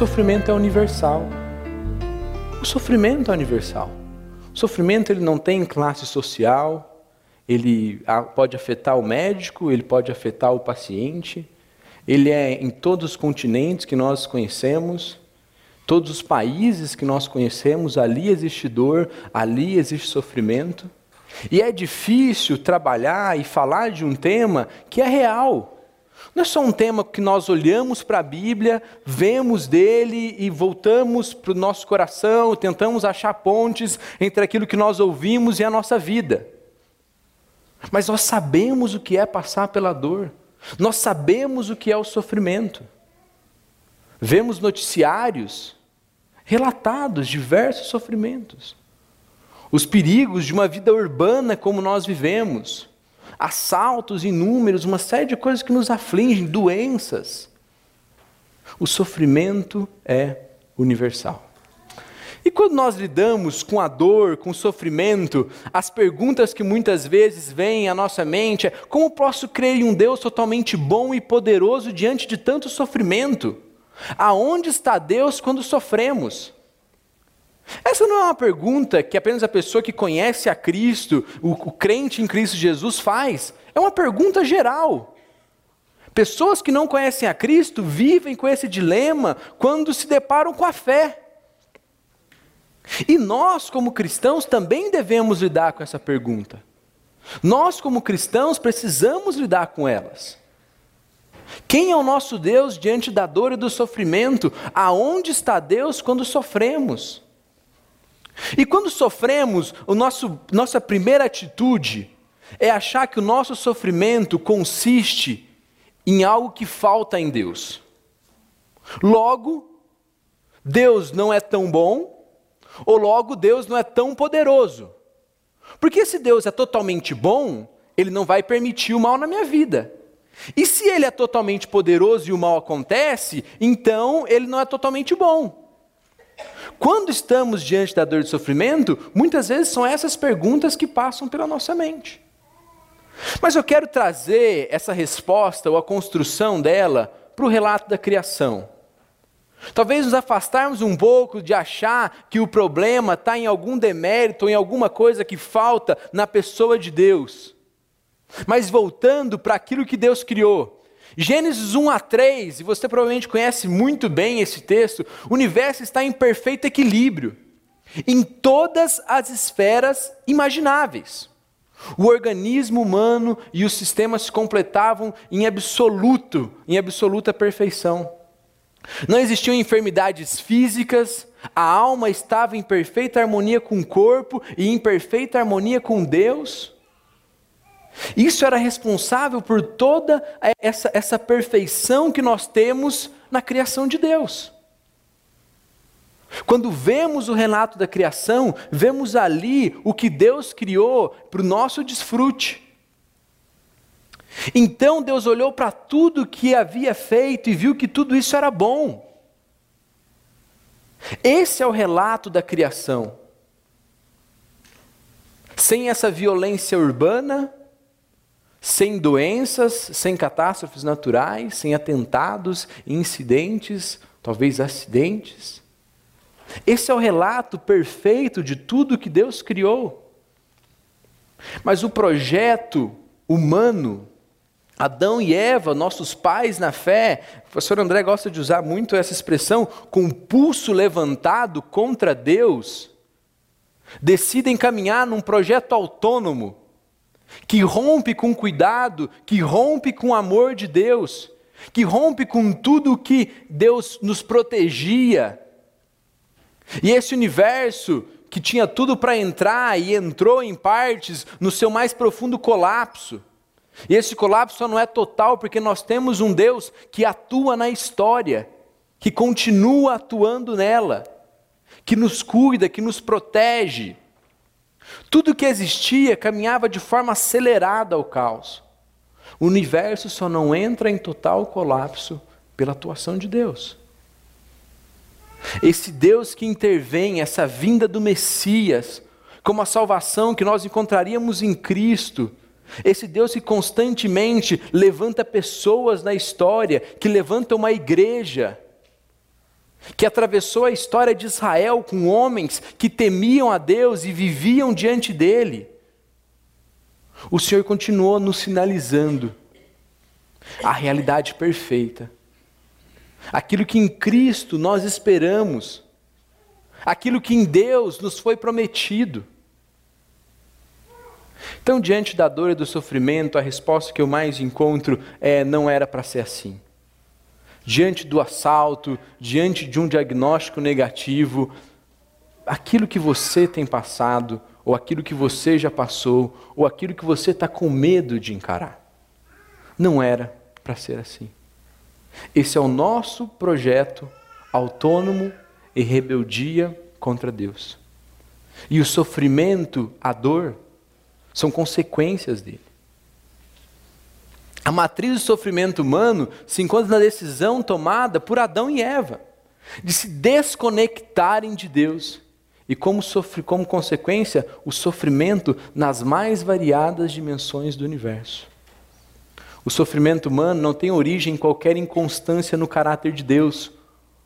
sofrimento é universal. O sofrimento é universal. O sofrimento ele não tem classe social, ele pode afetar o médico, ele pode afetar o paciente, ele é em todos os continentes que nós conhecemos, todos os países que nós conhecemos, ali existe dor, ali existe sofrimento. E é difícil trabalhar e falar de um tema que é real. Não é só um tema que nós olhamos para a Bíblia, vemos dele e voltamos para o nosso coração, tentamos achar pontes entre aquilo que nós ouvimos e a nossa vida. Mas nós sabemos o que é passar pela dor, nós sabemos o que é o sofrimento. Vemos noticiários relatados diversos sofrimentos, os perigos de uma vida urbana como nós vivemos assaltos inúmeros, uma série de coisas que nos afligem, doenças. O sofrimento é universal. E quando nós lidamos com a dor, com o sofrimento, as perguntas que muitas vezes vêm à nossa mente é: como posso crer em um Deus totalmente bom e poderoso diante de tanto sofrimento? Aonde está Deus quando sofremos? Essa não é uma pergunta que apenas a pessoa que conhece a Cristo, o, o crente em Cristo Jesus, faz. É uma pergunta geral. Pessoas que não conhecem a Cristo vivem com esse dilema quando se deparam com a fé. E nós, como cristãos, também devemos lidar com essa pergunta. Nós, como cristãos, precisamos lidar com elas. Quem é o nosso Deus diante da dor e do sofrimento? Aonde está Deus quando sofremos? E quando sofremos, o nosso, nossa primeira atitude é achar que o nosso sofrimento consiste em algo que falta em Deus. Logo, Deus não é tão bom, ou logo Deus não é tão poderoso. Porque se Deus é totalmente bom, ele não vai permitir o mal na minha vida. E se ele é totalmente poderoso e o mal acontece, então ele não é totalmente bom. Quando estamos diante da dor e do sofrimento, muitas vezes são essas perguntas que passam pela nossa mente. Mas eu quero trazer essa resposta ou a construção dela para o relato da criação. Talvez nos afastarmos um pouco de achar que o problema está em algum demérito ou em alguma coisa que falta na pessoa de Deus. Mas voltando para aquilo que Deus criou, Gênesis 1 a 3, e você provavelmente conhece muito bem esse texto, o universo está em perfeito equilíbrio, em todas as esferas imagináveis. O organismo humano e os sistemas se completavam em absoluto, em absoluta perfeição. Não existiam enfermidades físicas, a alma estava em perfeita harmonia com o corpo e em perfeita harmonia com Deus. Isso era responsável por toda essa, essa perfeição que nós temos na criação de Deus. Quando vemos o relato da criação, vemos ali o que Deus criou para o nosso desfrute. Então Deus olhou para tudo que havia feito e viu que tudo isso era bom. Esse é o relato da criação. Sem essa violência urbana, sem doenças, sem catástrofes naturais, sem atentados, incidentes, talvez acidentes. Esse é o relato perfeito de tudo que Deus criou. Mas o projeto humano, Adão e Eva, nossos pais na fé, o professor André gosta de usar muito essa expressão, com o pulso levantado contra Deus, decidem caminhar num projeto autônomo, que rompe com cuidado, que rompe com o amor de Deus, que rompe com tudo que Deus nos protegia. E esse universo que tinha tudo para entrar e entrou em partes no seu mais profundo colapso. E esse colapso só não é total porque nós temos um Deus que atua na história, que continua atuando nela, que nos cuida, que nos protege. Tudo que existia caminhava de forma acelerada ao caos. O universo só não entra em total colapso pela atuação de Deus. Esse Deus que intervém, essa vinda do Messias, como a salvação que nós encontraríamos em Cristo, esse Deus que constantemente levanta pessoas na história, que levanta uma igreja, que atravessou a história de Israel com homens que temiam a Deus e viviam diante dele, o Senhor continuou nos sinalizando a realidade perfeita, aquilo que em Cristo nós esperamos, aquilo que em Deus nos foi prometido. Então, diante da dor e do sofrimento, a resposta que eu mais encontro é: não era para ser assim. Diante do assalto, diante de um diagnóstico negativo, aquilo que você tem passado, ou aquilo que você já passou, ou aquilo que você está com medo de encarar, não era para ser assim. Esse é o nosso projeto autônomo e rebeldia contra Deus. E o sofrimento, a dor, são consequências dele. A matriz do sofrimento humano se encontra na decisão tomada por Adão e Eva de se desconectarem de Deus e, como, sofre, como consequência, o sofrimento nas mais variadas dimensões do universo. O sofrimento humano não tem origem em qualquer inconstância no caráter de Deus,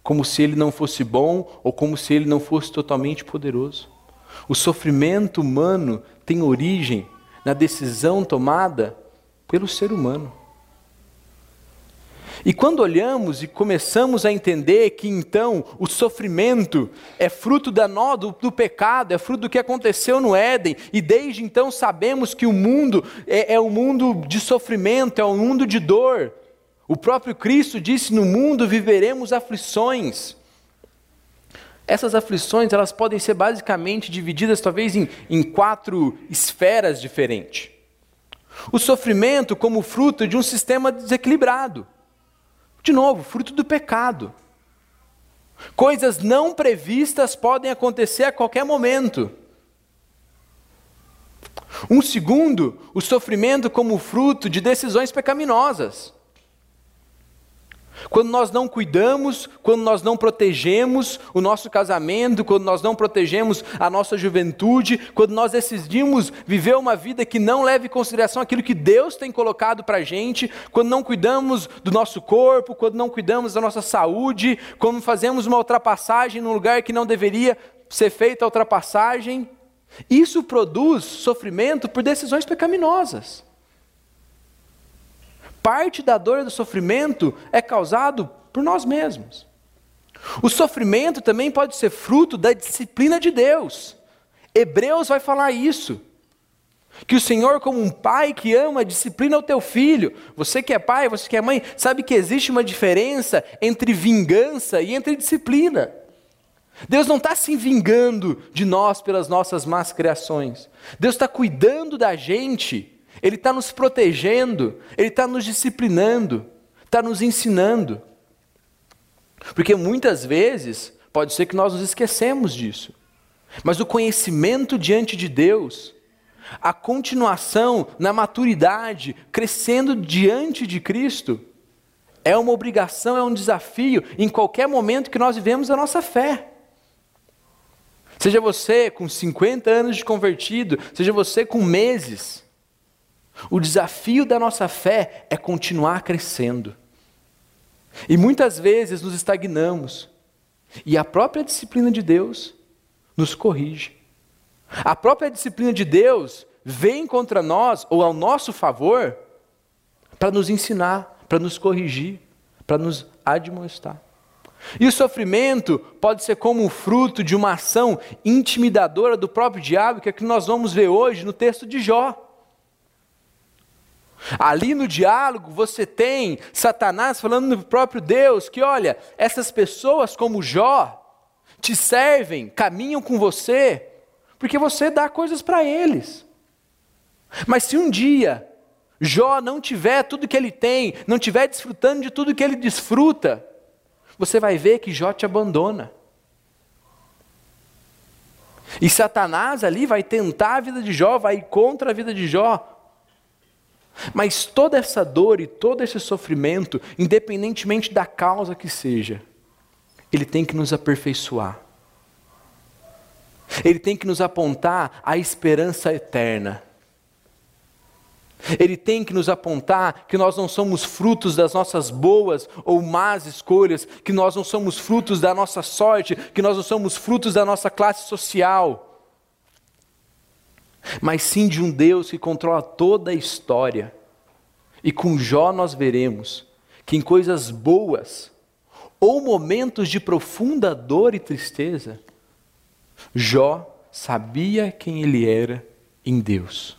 como se ele não fosse bom ou como se ele não fosse totalmente poderoso. O sofrimento humano tem origem na decisão tomada pelo ser humano. E quando olhamos e começamos a entender que então o sofrimento é fruto da nó, do, do, pecado, é fruto do que aconteceu no Éden, e desde então sabemos que o mundo é, é um mundo de sofrimento, é um mundo de dor. O próprio Cristo disse: No mundo viveremos aflições. Essas aflições elas podem ser basicamente divididas talvez em, em quatro esferas diferentes. O sofrimento como fruto de um sistema desequilibrado. De novo, fruto do pecado. Coisas não previstas podem acontecer a qualquer momento. Um segundo, o sofrimento como fruto de decisões pecaminosas. Quando nós não cuidamos, quando nós não protegemos o nosso casamento, quando nós não protegemos a nossa juventude, quando nós decidimos viver uma vida que não leve em consideração aquilo que Deus tem colocado para a gente, quando não cuidamos do nosso corpo, quando não cuidamos da nossa saúde, quando fazemos uma ultrapassagem num lugar que não deveria ser feita a ultrapassagem, isso produz sofrimento por decisões pecaminosas. Parte da dor e do sofrimento é causado por nós mesmos. O sofrimento também pode ser fruto da disciplina de Deus. Hebreus vai falar isso. Que o Senhor, como um pai que ama, disciplina o teu filho. Você que é pai, você que é mãe, sabe que existe uma diferença entre vingança e entre disciplina. Deus não está se vingando de nós pelas nossas más criações. Deus está cuidando da gente ele está nos protegendo, Ele está nos disciplinando, está nos ensinando. Porque muitas vezes pode ser que nós nos esquecemos disso. Mas o conhecimento diante de Deus, a continuação na maturidade, crescendo diante de Cristo, é uma obrigação, é um desafio em qualquer momento que nós vivemos a nossa fé. Seja você com 50 anos de convertido, seja você com meses, o desafio da nossa fé é continuar crescendo. E muitas vezes nos estagnamos. E a própria disciplina de Deus nos corrige. A própria disciplina de Deus vem contra nós ou ao nosso favor para nos ensinar, para nos corrigir, para nos admoestar. E o sofrimento pode ser como o fruto de uma ação intimidadora do próprio diabo, que é o que nós vamos ver hoje no texto de Jó. Ali no diálogo você tem Satanás falando no próprio Deus que, olha, essas pessoas como Jó te servem, caminham com você, porque você dá coisas para eles. Mas se um dia Jó não tiver tudo que ele tem, não tiver desfrutando de tudo que ele desfruta, você vai ver que Jó te abandona. E Satanás ali vai tentar a vida de Jó, vai contra a vida de Jó, mas toda essa dor e todo esse sofrimento, independentemente da causa que seja, ele tem que nos aperfeiçoar. Ele tem que nos apontar a esperança eterna. Ele tem que nos apontar que nós não somos frutos das nossas boas ou más escolhas, que nós não somos frutos da nossa sorte, que nós não somos frutos da nossa classe social, mas sim de um Deus que controla toda a história. E com Jó nós veremos que em coisas boas ou momentos de profunda dor e tristeza, Jó sabia quem ele era em Deus.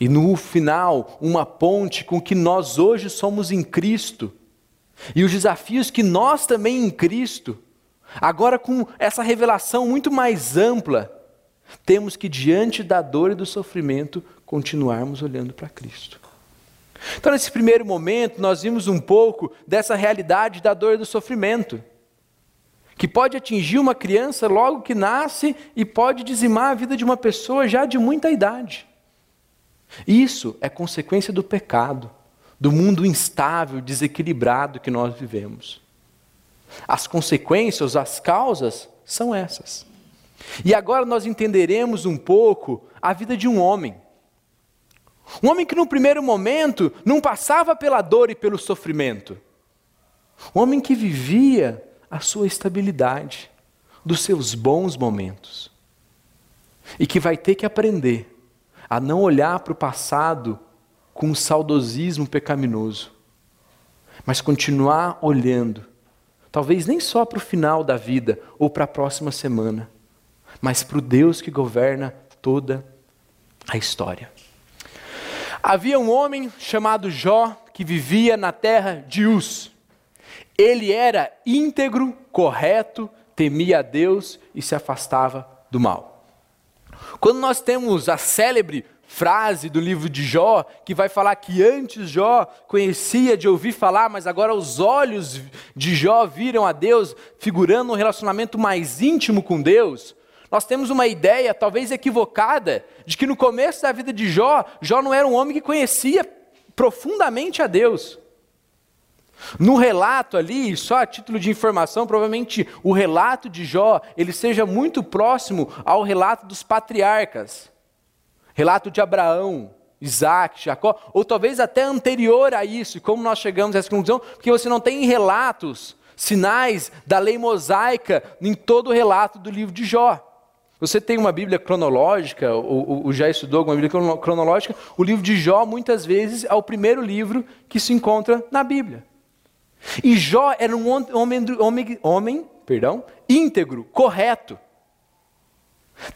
E no final, uma ponte com que nós hoje somos em Cristo. E os desafios que nós também em Cristo, agora com essa revelação muito mais ampla, temos que, diante da dor e do sofrimento, continuarmos olhando para Cristo. Então, nesse primeiro momento, nós vimos um pouco dessa realidade da dor e do sofrimento, que pode atingir uma criança logo que nasce e pode dizimar a vida de uma pessoa já de muita idade. Isso é consequência do pecado, do mundo instável, desequilibrado que nós vivemos. As consequências, as causas são essas. E agora nós entenderemos um pouco a vida de um homem. Um homem que no primeiro momento não passava pela dor e pelo sofrimento. Um homem que vivia a sua estabilidade, dos seus bons momentos. E que vai ter que aprender a não olhar para o passado com um saudosismo pecaminoso, mas continuar olhando, talvez nem só para o final da vida ou para a próxima semana, mas para o Deus que governa toda a história. Havia um homem chamado Jó que vivia na terra de Uz. Ele era íntegro, correto, temia a Deus e se afastava do mal. Quando nós temos a célebre frase do livro de Jó, que vai falar que antes Jó conhecia de ouvir falar, mas agora os olhos de Jó viram a Deus, figurando um relacionamento mais íntimo com Deus. Nós temos uma ideia, talvez equivocada, de que no começo da vida de Jó, Jó não era um homem que conhecia profundamente a Deus. No relato ali, só a título de informação, provavelmente o relato de Jó, ele seja muito próximo ao relato dos patriarcas. Relato de Abraão, Isaac, Jacó, ou talvez até anterior a isso. Como nós chegamos a essa conclusão? Porque você não tem relatos, sinais da lei mosaica em todo o relato do livro de Jó. Você tem uma Bíblia cronológica, ou, ou, já estudou alguma Bíblia cronológica, o livro de Jó muitas vezes é o primeiro livro que se encontra na Bíblia. E Jó era um homem, homem, homem perdão, íntegro, correto.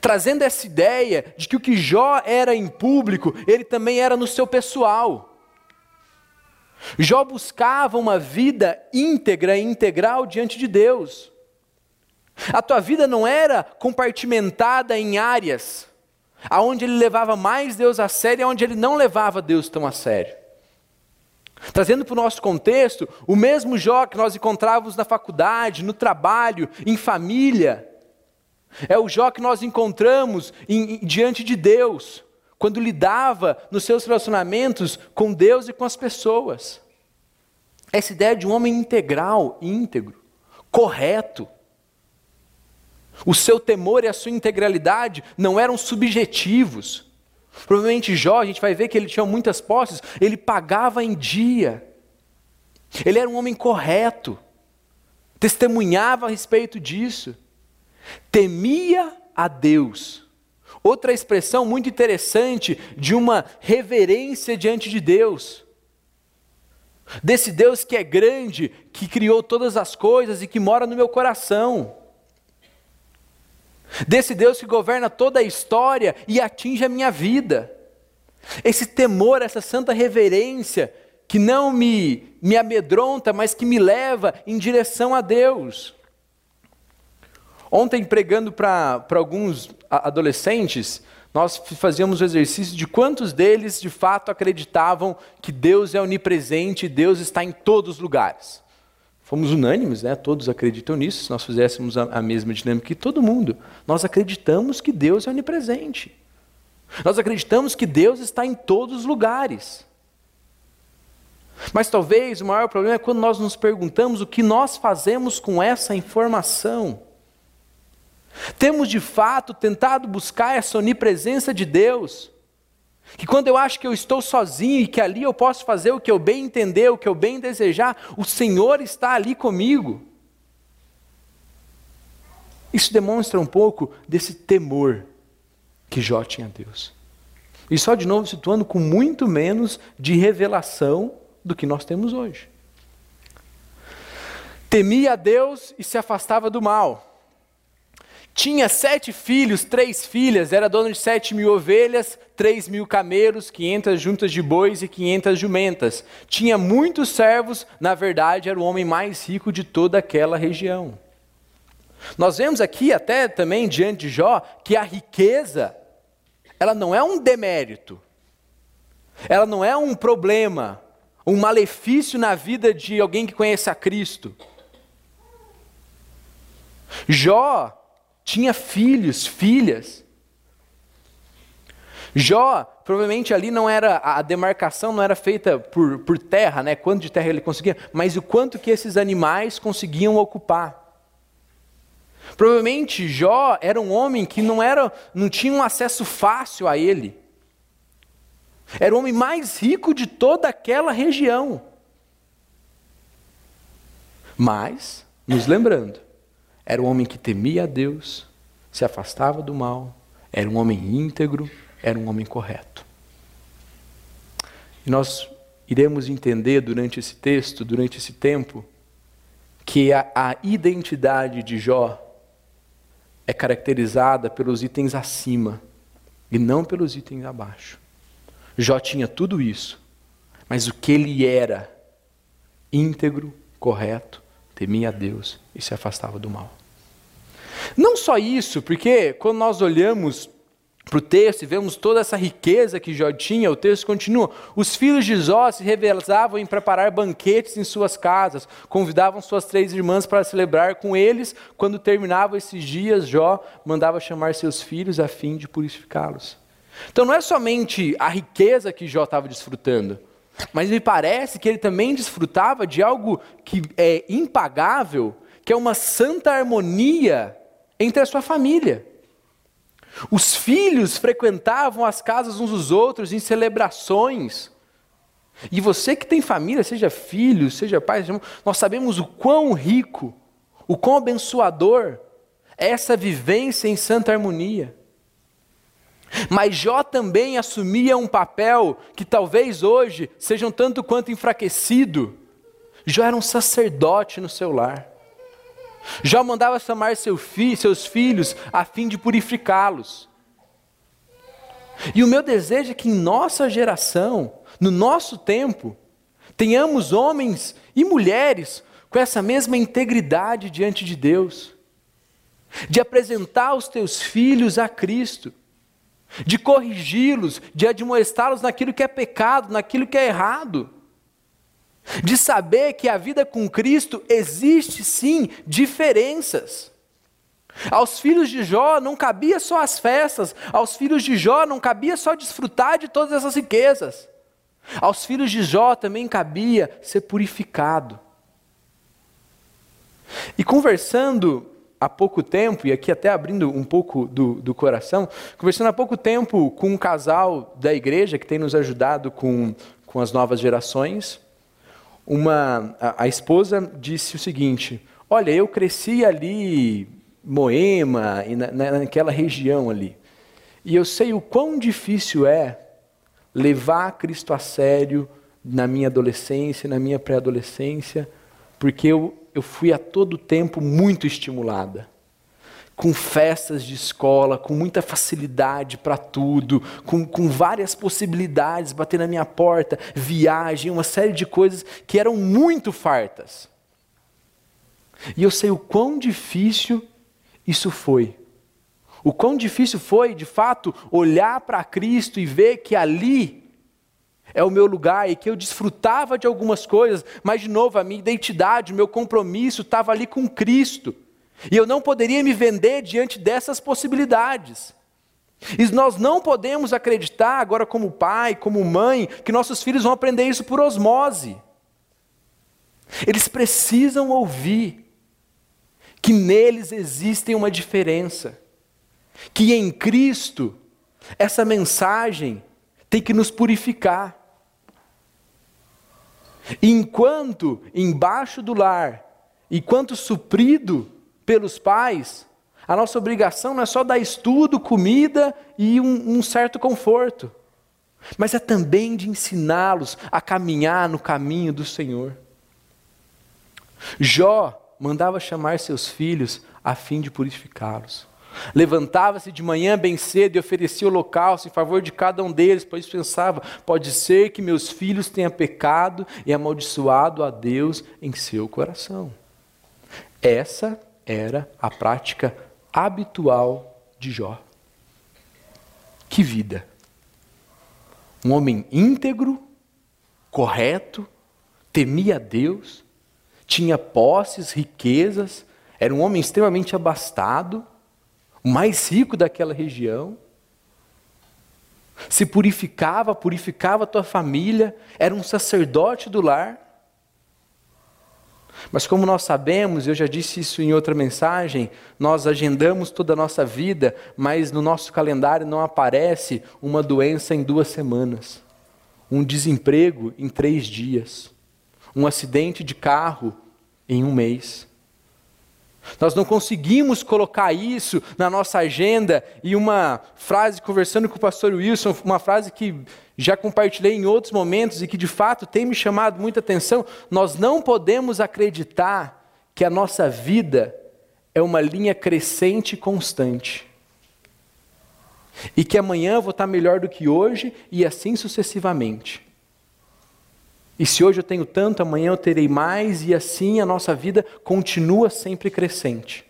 Trazendo essa ideia de que o que Jó era em público, ele também era no seu pessoal. Jó buscava uma vida íntegra e integral diante de Deus. A tua vida não era compartimentada em áreas, aonde ele levava mais Deus a sério e aonde ele não levava Deus tão a sério. Trazendo para o nosso contexto, o mesmo Jó que nós encontrávamos na faculdade, no trabalho, em família, é o Jó que nós encontramos em, em, diante de Deus, quando lidava nos seus relacionamentos com Deus e com as pessoas. Essa ideia de um homem integral, íntegro, correto. O seu temor e a sua integralidade não eram subjetivos. Provavelmente Jó, a gente vai ver que ele tinha muitas posses, ele pagava em dia. Ele era um homem correto, testemunhava a respeito disso, temia a Deus. Outra expressão muito interessante de uma reverência diante de Deus. Desse Deus que é grande, que criou todas as coisas e que mora no meu coração desse Deus que governa toda a história e atinge a minha vida. Esse temor, essa santa reverência, que não me, me amedronta, mas que me leva em direção a Deus. Ontem, pregando para alguns adolescentes, nós fazíamos o exercício de quantos deles de fato acreditavam que Deus é onipresente e Deus está em todos os lugares. Fomos unânimes, né? todos acreditam nisso, se nós fizéssemos a, a mesma dinâmica que todo mundo. Nós acreditamos que Deus é onipresente. Nós acreditamos que Deus está em todos os lugares. Mas talvez o maior problema é quando nós nos perguntamos o que nós fazemos com essa informação. Temos de fato tentado buscar essa onipresença de Deus, Que quando eu acho que eu estou sozinho e que ali eu posso fazer o que eu bem entender, o que eu bem desejar, o Senhor está ali comigo. Isso demonstra um pouco desse temor que Jó tinha a Deus. E só de novo situando com muito menos de revelação do que nós temos hoje. Temia a Deus e se afastava do mal. Tinha sete filhos, três filhas, era dono de sete mil ovelhas, três mil camelos, quinhentas juntas de bois e quinhentas jumentas. Tinha muitos servos, na verdade era o homem mais rico de toda aquela região. Nós vemos aqui até também diante de Jó que a riqueza, ela não é um demérito, ela não é um problema, um malefício na vida de alguém que conhece a Cristo. Jó tinha filhos, filhas. Jó, provavelmente ali não era, a demarcação não era feita por, por terra, né? Quanto de terra ele conseguia, mas o quanto que esses animais conseguiam ocupar. Provavelmente Jó era um homem que não era, não tinha um acesso fácil a ele. Era o homem mais rico de toda aquela região. Mas, nos lembrando, era um homem que temia a Deus, se afastava do mal, era um homem íntegro, era um homem correto. E nós iremos entender durante esse texto, durante esse tempo, que a, a identidade de Jó é caracterizada pelos itens acima e não pelos itens abaixo. Jó tinha tudo isso, mas o que ele era, íntegro, correto, temia a Deus e se afastava do mal. Não só isso, porque quando nós olhamos para o texto e vemos toda essa riqueza que Jó tinha, o texto continua: os filhos de Jó se revezavam em preparar banquetes em suas casas, convidavam suas três irmãs para celebrar com eles. Quando terminavam esses dias, Jó mandava chamar seus filhos a fim de purificá-los. Então não é somente a riqueza que Jó estava desfrutando, mas me parece que ele também desfrutava de algo que é impagável, que é uma santa harmonia entre a sua família. Os filhos frequentavam as casas uns dos outros em celebrações. E você que tem família, seja filho, seja pai, nós sabemos o quão rico, o quão abençoador é essa vivência em santa harmonia. Mas Jó também assumia um papel que talvez hoje seja um tanto quanto enfraquecido. Jó era um sacerdote no seu lar. Jó mandava chamar seu fi, seus filhos a fim de purificá-los. E o meu desejo é que em nossa geração, no nosso tempo, tenhamos homens e mulheres com essa mesma integridade diante de Deus, de apresentar os teus filhos a Cristo, de corrigi-los, de admoestá-los naquilo que é pecado, naquilo que é errado. De saber que a vida com Cristo existe sim diferenças. Aos filhos de Jó não cabia só as festas, aos filhos de Jó não cabia só desfrutar de todas essas riquezas. Aos filhos de Jó também cabia ser purificado. E conversando há pouco tempo, e aqui até abrindo um pouco do, do coração, conversando há pouco tempo com um casal da igreja que tem nos ajudado com, com as novas gerações, uma, a, a esposa disse o seguinte: Olha, eu cresci ali, Moema, na, naquela região ali, e eu sei o quão difícil é levar Cristo a sério na minha adolescência, na minha pré-adolescência, porque eu, eu fui a todo tempo muito estimulada com festas de escola, com muita facilidade para tudo, com, com várias possibilidades bater na minha porta, viagem, uma série de coisas que eram muito fartas. E eu sei o quão difícil isso foi. O quão difícil foi, de fato, olhar para Cristo e ver que ali é o meu lugar e que eu desfrutava de algumas coisas, mas, de novo, a minha identidade, o meu compromisso estava ali com Cristo. E eu não poderia me vender diante dessas possibilidades. E nós não podemos acreditar, agora, como pai, como mãe, que nossos filhos vão aprender isso por osmose. Eles precisam ouvir que neles existe uma diferença, que em Cristo essa mensagem tem que nos purificar. Enquanto embaixo do lar, enquanto suprido pelos pais, a nossa obrigação não é só dar estudo, comida e um, um certo conforto, mas é também de ensiná-los a caminhar no caminho do Senhor. Jó mandava chamar seus filhos a fim de purificá-los. Levantava-se de manhã bem cedo e oferecia holocausto em favor de cada um deles, pois pensava: pode ser que meus filhos tenham pecado e amaldiçoado a Deus em seu coração. Essa era a prática habitual de Jó. Que vida! Um homem íntegro, correto, temia Deus, tinha posses, riquezas, era um homem extremamente abastado, o mais rico daquela região. Se purificava, purificava a tua família, era um sacerdote do lar. Mas como nós sabemos, eu já disse isso em outra mensagem, nós agendamos toda a nossa vida, mas no nosso calendário não aparece uma doença em duas semanas, um desemprego em três dias, um acidente de carro em um mês. Nós não conseguimos colocar isso na nossa agenda e uma frase, conversando com o pastor Wilson, uma frase que já compartilhei em outros momentos e que de fato tem me chamado muita atenção. Nós não podemos acreditar que a nossa vida é uma linha crescente e constante. E que amanhã eu vou estar melhor do que hoje e assim sucessivamente. E se hoje eu tenho tanto, amanhã eu terei mais, e assim a nossa vida continua sempre crescente.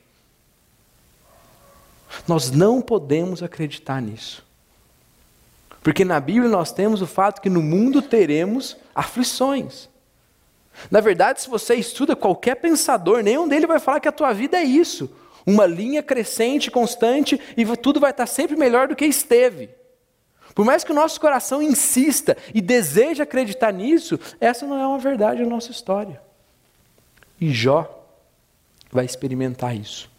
Nós não podemos acreditar nisso. Porque na Bíblia nós temos o fato que no mundo teremos aflições. Na verdade, se você estuda qualquer pensador, nenhum dele vai falar que a tua vida é isso. Uma linha crescente, constante, e tudo vai estar sempre melhor do que esteve. Por mais que o nosso coração insista e deseje acreditar nisso, essa não é uma verdade da nossa história. E Jó vai experimentar isso.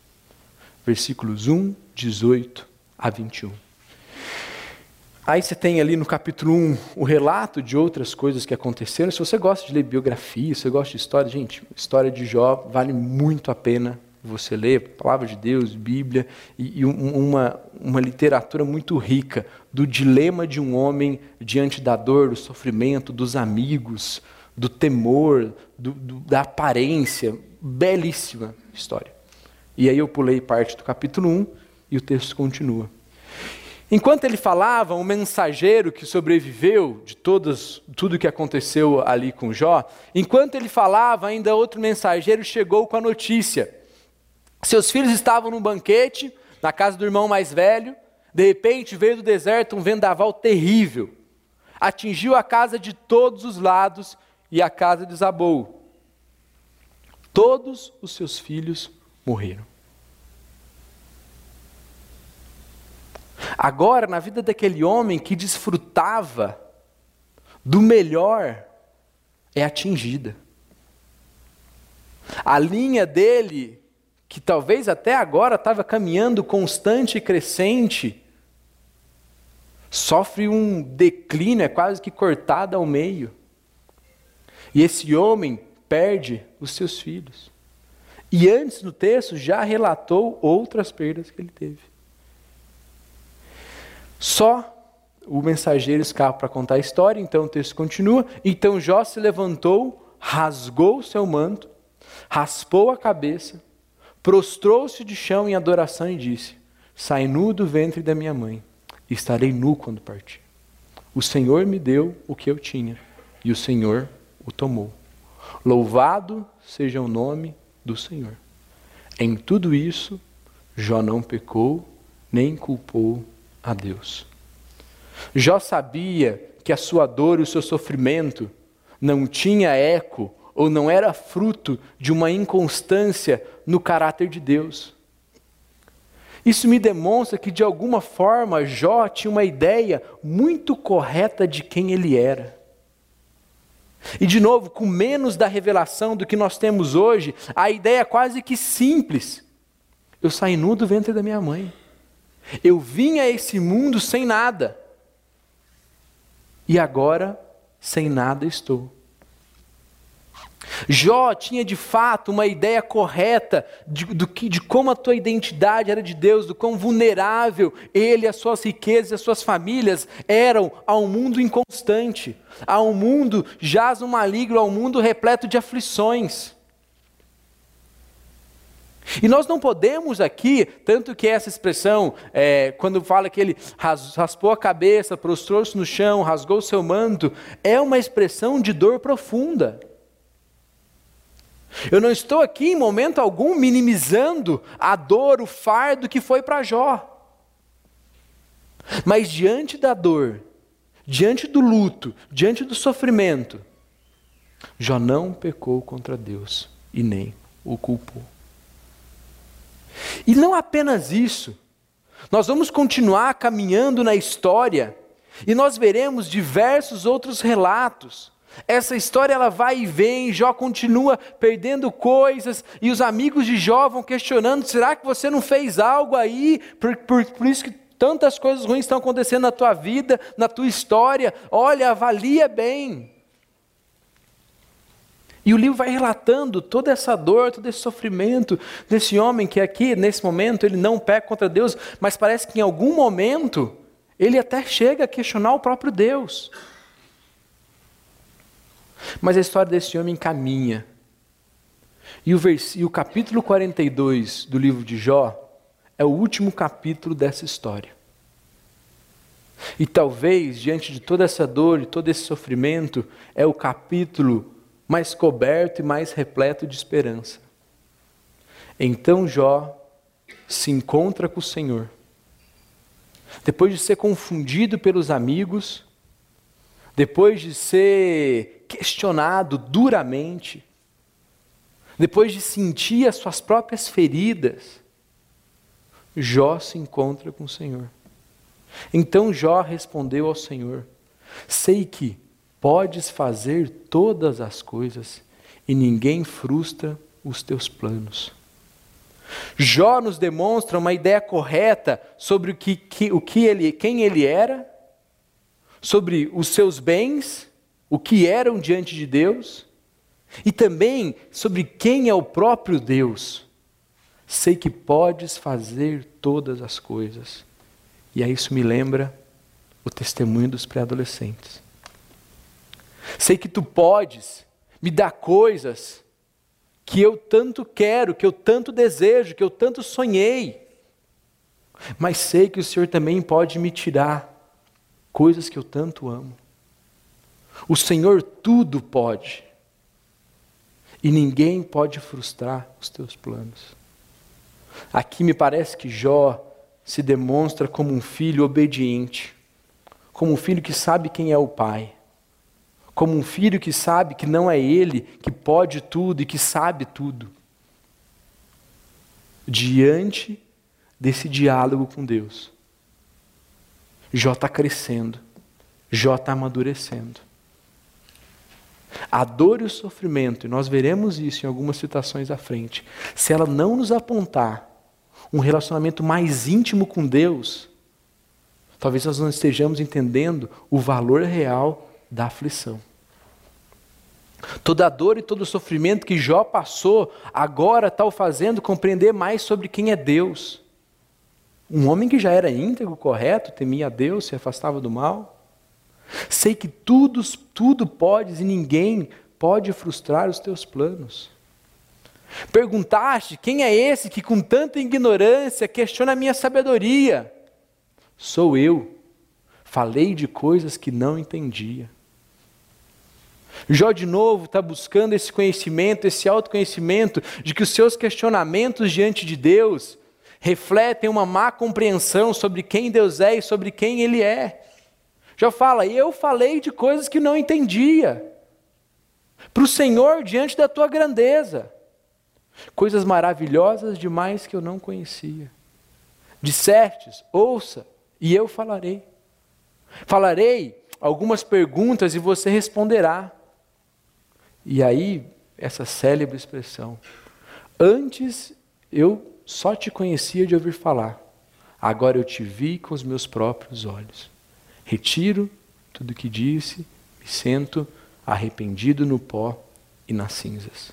Versículos 1, 18 a 21. Aí você tem ali no capítulo 1 o relato de outras coisas que aconteceram. Se você gosta de ler biografia, se você gosta de história, gente, história de Jó vale muito a pena você lê, palavra de Deus, Bíblia, e, e uma, uma literatura muito rica do dilema de um homem diante da dor, do sofrimento, dos amigos, do temor, do, do, da aparência. Belíssima história. E aí eu pulei parte do capítulo 1 e o texto continua. Enquanto ele falava, um mensageiro que sobreviveu de todas, tudo que aconteceu ali com Jó, enquanto ele falava, ainda outro mensageiro chegou com a notícia seus filhos estavam num banquete, na casa do irmão mais velho. De repente veio do deserto um vendaval terrível. Atingiu a casa de todos os lados e a casa desabou. Todos os seus filhos morreram. Agora, na vida daquele homem que desfrutava do melhor, é atingida. A linha dele que talvez até agora estava caminhando constante e crescente, sofre um declínio, é quase que cortada ao meio. E esse homem perde os seus filhos. E antes no texto já relatou outras perdas que ele teve. Só o mensageiro escapa para contar a história, então o texto continua. Então Jó se levantou, rasgou o seu manto, raspou a cabeça, prostrou-se de chão em adoração e disse: Sai nu do ventre da minha mãe, estarei nu quando partir. O Senhor me deu o que eu tinha, e o Senhor o tomou. Louvado seja o nome do Senhor. Em tudo isso, Jó não pecou, nem culpou a Deus. Jó sabia que a sua dor e o seu sofrimento não tinha eco ou não era fruto de uma inconstância no caráter de Deus. Isso me demonstra que, de alguma forma, Jó tinha uma ideia muito correta de quem ele era. E, de novo, com menos da revelação do que nós temos hoje, a ideia é quase que simples. Eu saí nu do ventre da minha mãe. Eu vim a esse mundo sem nada. e agora sem nada estou. Jó tinha de fato uma ideia correta de, do que, de como a tua identidade era de Deus, do quão vulnerável ele, as suas riquezas e as suas famílias eram a um mundo inconstante, a um mundo jaz no maligno, a um mundo repleto de aflições. E nós não podemos aqui, tanto que essa expressão, é, quando fala que ele raspou a cabeça, prostrou-se no chão, rasgou o seu manto, é uma expressão de dor profunda. Eu não estou aqui em momento algum minimizando a dor, o fardo que foi para Jó. Mas diante da dor, diante do luto, diante do sofrimento, Jó não pecou contra Deus e nem o culpou. E não apenas isso, nós vamos continuar caminhando na história e nós veremos diversos outros relatos essa história ela vai e vem, Jó continua perdendo coisas, e os amigos de Jó vão questionando: será que você não fez algo aí? Por, por, por isso que tantas coisas ruins estão acontecendo na tua vida, na tua história. Olha, avalia bem. E o livro vai relatando toda essa dor, todo esse sofrimento desse homem que aqui, nesse momento, ele não peca contra Deus, mas parece que em algum momento ele até chega a questionar o próprio Deus. Mas a história desse homem caminha. E o, vers... e o capítulo 42 do livro de Jó é o último capítulo dessa história. E talvez, diante de toda essa dor e todo esse sofrimento, é o capítulo mais coberto e mais repleto de esperança. Então Jó se encontra com o Senhor. Depois de ser confundido pelos amigos, depois de ser questionado duramente, depois de sentir as suas próprias feridas, Jó se encontra com o Senhor. Então Jó respondeu ao Senhor: Sei que podes fazer todas as coisas e ninguém frustra os teus planos. Jó nos demonstra uma ideia correta sobre o que, que, o que ele, quem ele era, sobre os seus bens o que eram diante de Deus e também sobre quem é o próprio Deus. Sei que podes fazer todas as coisas. E aí isso me lembra o testemunho dos pré-adolescentes. Sei que tu podes me dar coisas que eu tanto quero, que eu tanto desejo, que eu tanto sonhei. Mas sei que o Senhor também pode me tirar coisas que eu tanto amo. O Senhor tudo pode. E ninguém pode frustrar os teus planos. Aqui me parece que Jó se demonstra como um filho obediente, como um filho que sabe quem é o pai, como um filho que sabe que não é ele que pode tudo e que sabe tudo. Diante desse diálogo com Deus, Jó está crescendo, Jó está amadurecendo. A dor e o sofrimento, e nós veremos isso em algumas citações à frente, se ela não nos apontar um relacionamento mais íntimo com Deus, talvez nós não estejamos entendendo o valor real da aflição. Toda a dor e todo o sofrimento que Jó passou, agora está o fazendo compreender mais sobre quem é Deus. Um homem que já era íntegro, correto, temia a Deus, se afastava do mal. Sei que tudo, tudo podes e ninguém pode frustrar os teus planos. Perguntaste quem é esse que com tanta ignorância questiona a minha sabedoria? Sou eu. Falei de coisas que não entendia. Jó de novo está buscando esse conhecimento, esse autoconhecimento de que os seus questionamentos diante de Deus refletem uma má compreensão sobre quem Deus é e sobre quem Ele é. Já fala, eu falei de coisas que não entendia. Para o Senhor diante da tua grandeza. Coisas maravilhosas demais que eu não conhecia. Dissestes, ouça, e eu falarei. Falarei algumas perguntas e você responderá. E aí, essa célebre expressão. Antes eu só te conhecia de ouvir falar, agora eu te vi com os meus próprios olhos. Retiro tudo que disse, me sento arrependido no pó e nas cinzas.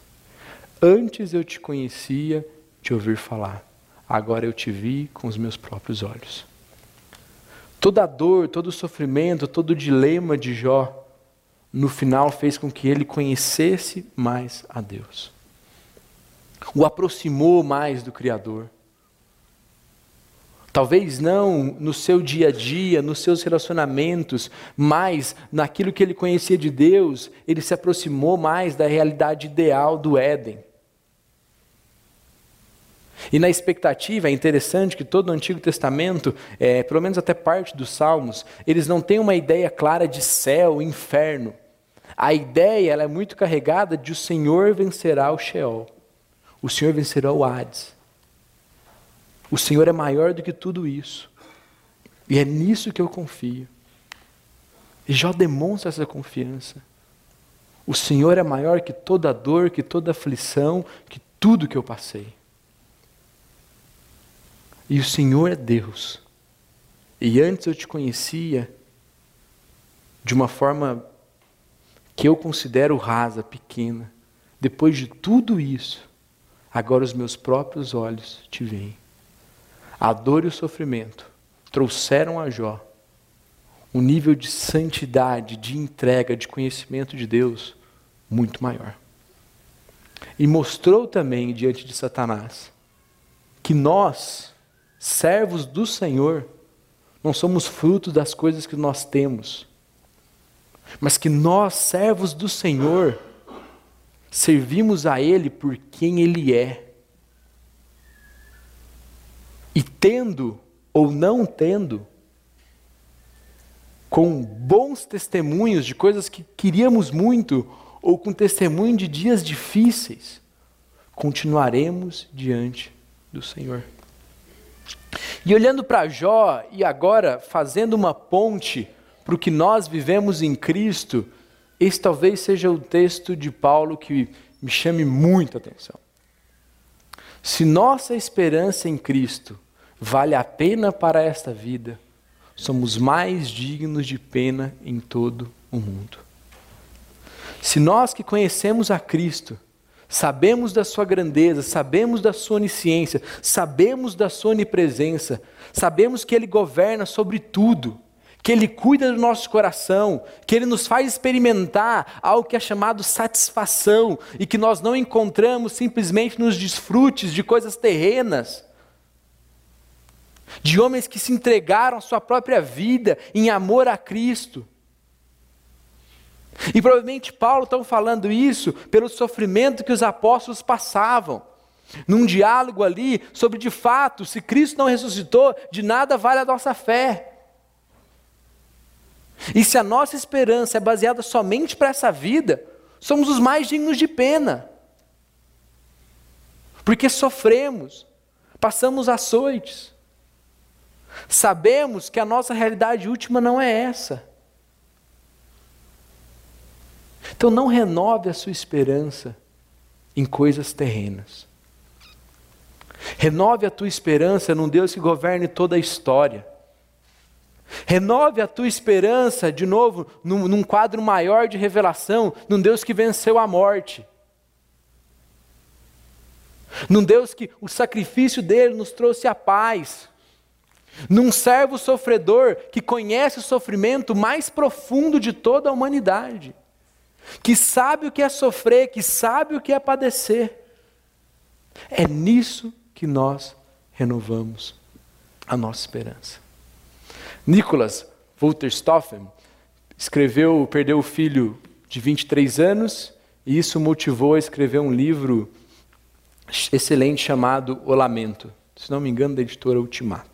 Antes eu te conhecia de ouvir falar, agora eu te vi com os meus próprios olhos. Toda a dor, todo o sofrimento, todo o dilema de Jó, no final fez com que ele conhecesse mais a Deus. O aproximou mais do Criador. Talvez não no seu dia a dia, nos seus relacionamentos, mas naquilo que ele conhecia de Deus, ele se aproximou mais da realidade ideal do Éden. E na expectativa, é interessante que todo o Antigo Testamento, é, pelo menos até parte dos Salmos, eles não têm uma ideia clara de céu, inferno. A ideia ela é muito carregada de o Senhor vencerá o Sheol, o Senhor vencerá o Hades. O Senhor é maior do que tudo isso. E é nisso que eu confio. E Jó demonstra essa confiança. O Senhor é maior que toda dor, que toda aflição, que tudo que eu passei. E o Senhor é Deus. E antes eu te conhecia de uma forma que eu considero rasa, pequena. Depois de tudo isso, agora os meus próprios olhos te veem. A dor e o sofrimento trouxeram a Jó um nível de santidade, de entrega, de conhecimento de Deus muito maior. E mostrou também diante de Satanás que nós, servos do Senhor, não somos fruto das coisas que nós temos, mas que nós, servos do Senhor, servimos a Ele por quem Ele é e tendo ou não tendo, com bons testemunhos de coisas que queríamos muito, ou com testemunho de dias difíceis, continuaremos diante do Senhor. E olhando para Jó, e agora fazendo uma ponte para o que nós vivemos em Cristo, esse talvez seja o texto de Paulo que me chame muita atenção. Se nossa esperança em Cristo vale a pena para esta vida, somos mais dignos de pena em todo o mundo. Se nós que conhecemos a Cristo, sabemos da sua grandeza, sabemos da sua onisciência, sabemos da sua onipresença, sabemos que Ele governa sobre tudo, que Ele cuida do nosso coração, que Ele nos faz experimentar algo que é chamado satisfação e que nós não encontramos simplesmente nos desfrutes de coisas terrenas. De homens que se entregaram sua própria vida em amor a Cristo. E provavelmente Paulo está falando isso pelo sofrimento que os apóstolos passavam. Num diálogo ali sobre de fato, se Cristo não ressuscitou, de nada vale a nossa fé. E se a nossa esperança é baseada somente para essa vida, somos os mais dignos de pena. Porque sofremos, passamos açoites. Sabemos que a nossa realidade última não é essa. Então não renove a sua esperança em coisas terrenas. Renove a tua esperança num Deus que governe toda a história. Renove a tua esperança, de novo, num, num, quadro maior de revelação, num Deus que venceu a morte. Num Deus que o sacrifício dele nos trouxe a paz. Num servo sofredor que conhece o sofrimento mais profundo de toda a humanidade. Que sabe o que é sofrer, que sabe o que é padecer. É nisso que nós renovamos a nossa esperança. Nicholas Wolterstoffen escreveu, perdeu o filho de 23 anos, e isso motivou a escrever um livro excelente chamado O Lamento, se não me engano, da editora Ultimato.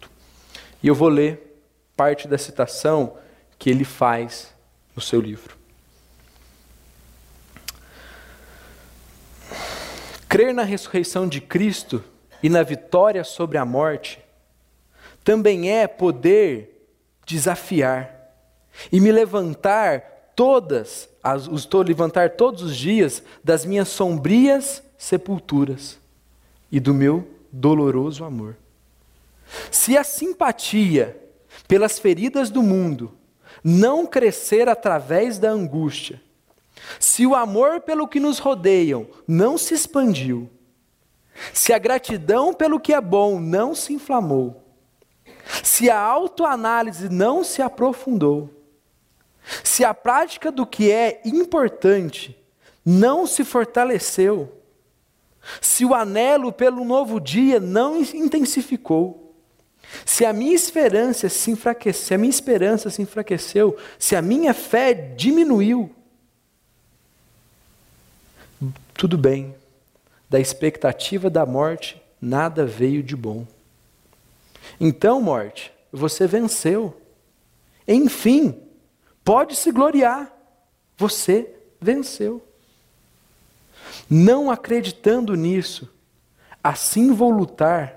E eu vou ler parte da citação que ele faz no seu livro. Crer na ressurreição de Cristo e na vitória sobre a morte também é poder desafiar e me levantar todas, as, estou levantar todos os dias das minhas sombrias sepulturas e do meu doloroso amor. Se a simpatia pelas feridas do mundo não crescer através da angústia, se o amor pelo que nos rodeiam não se expandiu, se a gratidão pelo que é bom não se inflamou, se a autoanálise não se aprofundou, se a prática do que é importante não se fortaleceu, se o anelo pelo novo dia não intensificou, se a minha esperança se enfraqueceu, se a minha esperança se enfraqueceu, se a minha fé diminuiu, tudo bem. Da expectativa da morte, nada veio de bom. Então, morte, você venceu. Enfim, pode se gloriar. Você venceu. Não acreditando nisso, assim vou lutar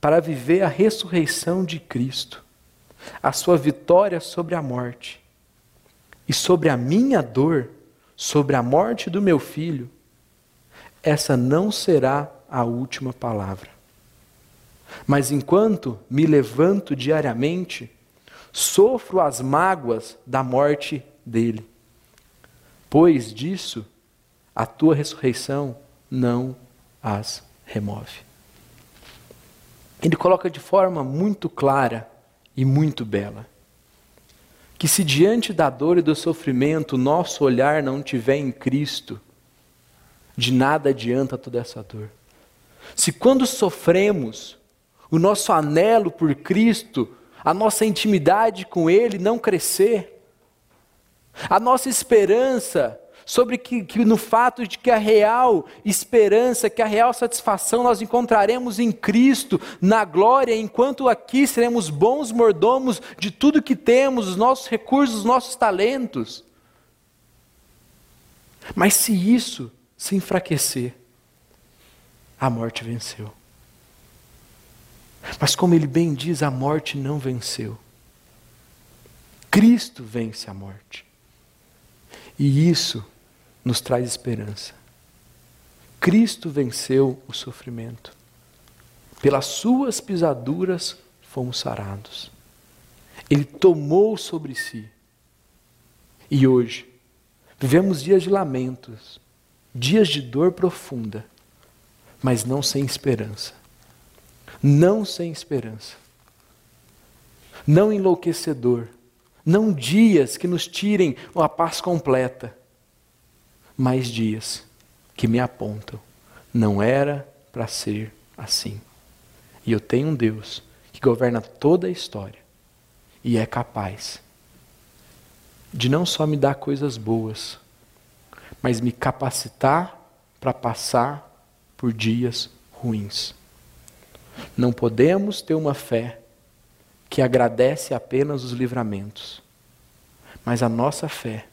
para viver a ressurreição de Cristo, a sua vitória sobre a morte e sobre a minha dor, sobre a morte do meu filho. Essa não será a última palavra. Mas enquanto me levanto diariamente, sofro as mágoas da morte dele. Pois disso, a tua ressurreição não as remove. Ele coloca de forma muito clara e muito bela que se diante da dor e do sofrimento nosso olhar não tiver em Cristo, de nada adianta toda essa dor. Se quando sofremos, o nosso anelo por Cristo, a nossa intimidade com Ele não crescer, a nossa esperança sobre que, que, no fato de que a real esperança, que a real satisfação nós encontraremos em Cristo, na glória, enquanto aqui seremos bons mordomos de tudo que temos, os nossos recursos, os nossos talentos. Mas se isso se enfraquecer, a morte venceu. Mas como ele bem diz, a morte não venceu. Cristo vence a morte. E isso nos traz esperança. Cristo venceu o sofrimento. Pelas suas pisaduras fomos sarados. Ele tomou sobre si. E hoje, vivemos dias de lamentos, dias de dor profunda, mas não sem esperança. Não sem esperança. Não enlouquecedor. Não dias que nos tirem a paz completa, mas dias que me apontam. Não era para ser assim. E eu tenho um Deus que governa toda a história e é capaz de não só me dar coisas boas, mas me capacitar para passar por dias ruins. Não podemos ter uma fé que agradece apenas os livramentos, mas a nossa fé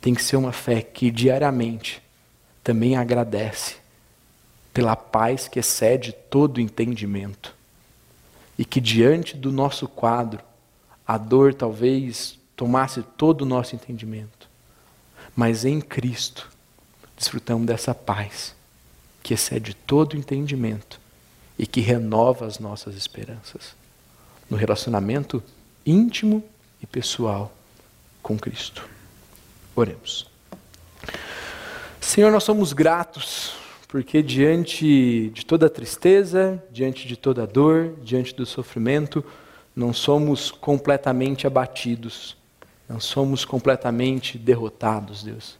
tem que ser uma fé que diariamente também agradece pela paz que excede todo entendimento. E que diante do nosso quadro, a dor talvez tomasse todo o nosso entendimento mas em Cristo desfrutamos dessa paz que excede todo entendimento e que renova as nossas esperanças no relacionamento íntimo e pessoal com Cristo. Oremos. Senhor, nós somos gratos porque diante de toda tristeza, diante de toda dor, diante do sofrimento, não somos completamente abatidos não somos completamente derrotados, Deus.